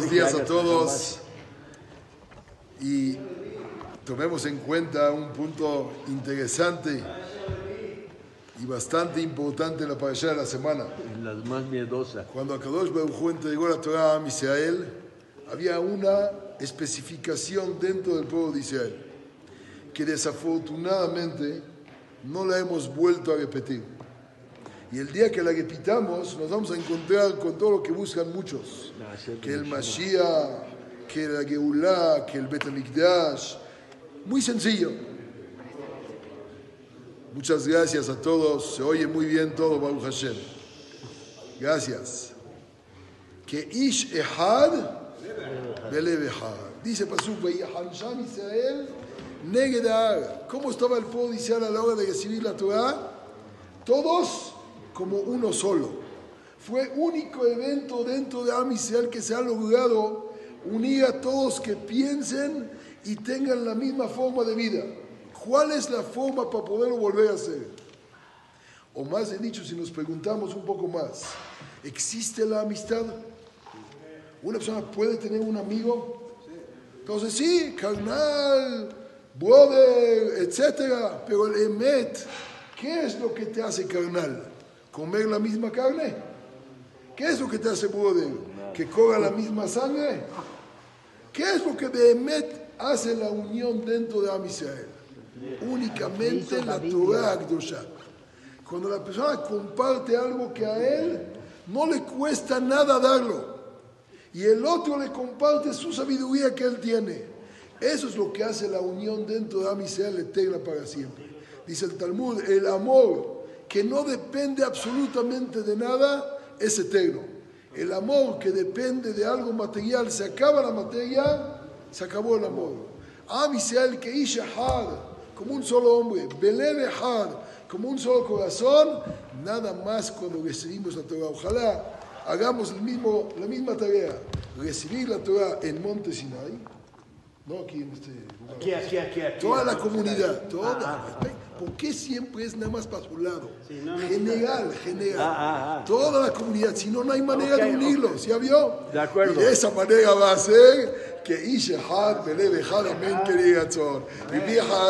buenos días a todos. Y tomemos en cuenta un punto interesante y bastante importante en la parasha de la semana. Las más miedosas. Cuando Akadosh Baruj entregó la Torah a Israel, había una especificación dentro del pueblo de Israel que desafortunadamente no la hemos vuelto a repetir. Y el día que la repitamos, nos vamos a encontrar con todo lo que buscan muchos: que el Mashiach, que la Geulah, que el Bet HaMikdash. Muy sencillo. Muchas gracias a todos. Se oye muy bien todo, Baruch Hashem. Gracias. Que Ish Ehad, Belev Ehad. Dice Pasuk, Sham Israel, Negedar. ¿Cómo estaba el pueblo de Israel a la hora de recibir la Torah? Todos como uno solo. Fue único evento dentro de Am Israel que se ha logrado unir a todos que piensen y tengan la misma forma de vida. ¿Cuál es la forma para poderlo volver a hacer? O más de dicho, si nos preguntamos un poco más, ¿existe la amistad? ¿Una persona puede tener un amigo? Entonces sí, carnal, brother, etc. Pero el emet, ¿qué es lo que te hace carnal? ¿Comer la misma carne? ¿Qué es lo que te hace brother? ¿Que corra la misma sangre? ¿Qué es lo que de emet hace la unión dentro de Amisrael? Únicamente la Torah Akdosha. Cuando la persona comparte algo que a él no le cuesta nada darlo y el otro le comparte su sabiduría que él tiene. Eso es lo que hace la unión dentro de Amisrael eterna para siempre. Dice el Talmud, el amor que no depende absolutamente de nada es eterno. El amor que depende de algo material, se acaba la materia, se acabó el amor. Amisrael que Ishahad, como un solo hombre, Had, como un solo corazón, nada más cuando recibimos la Torah. Ojalá hagamos el mismo, la misma tarea, recibir la Torah en Monte Sinai, no aquí en este lugar. Aquí, aquí, aquí, aquí. Toda la comunidad, toda. ¿Por qué siempre es nada más para su lado? general, general. Ah, ah, ah. Toda la comunidad, si no, no hay manera de unirlo, ¿sí vio? De acuerdo. Y de esa manera va a ser que Ishehad, Beleve, Had, Amén, querido vieja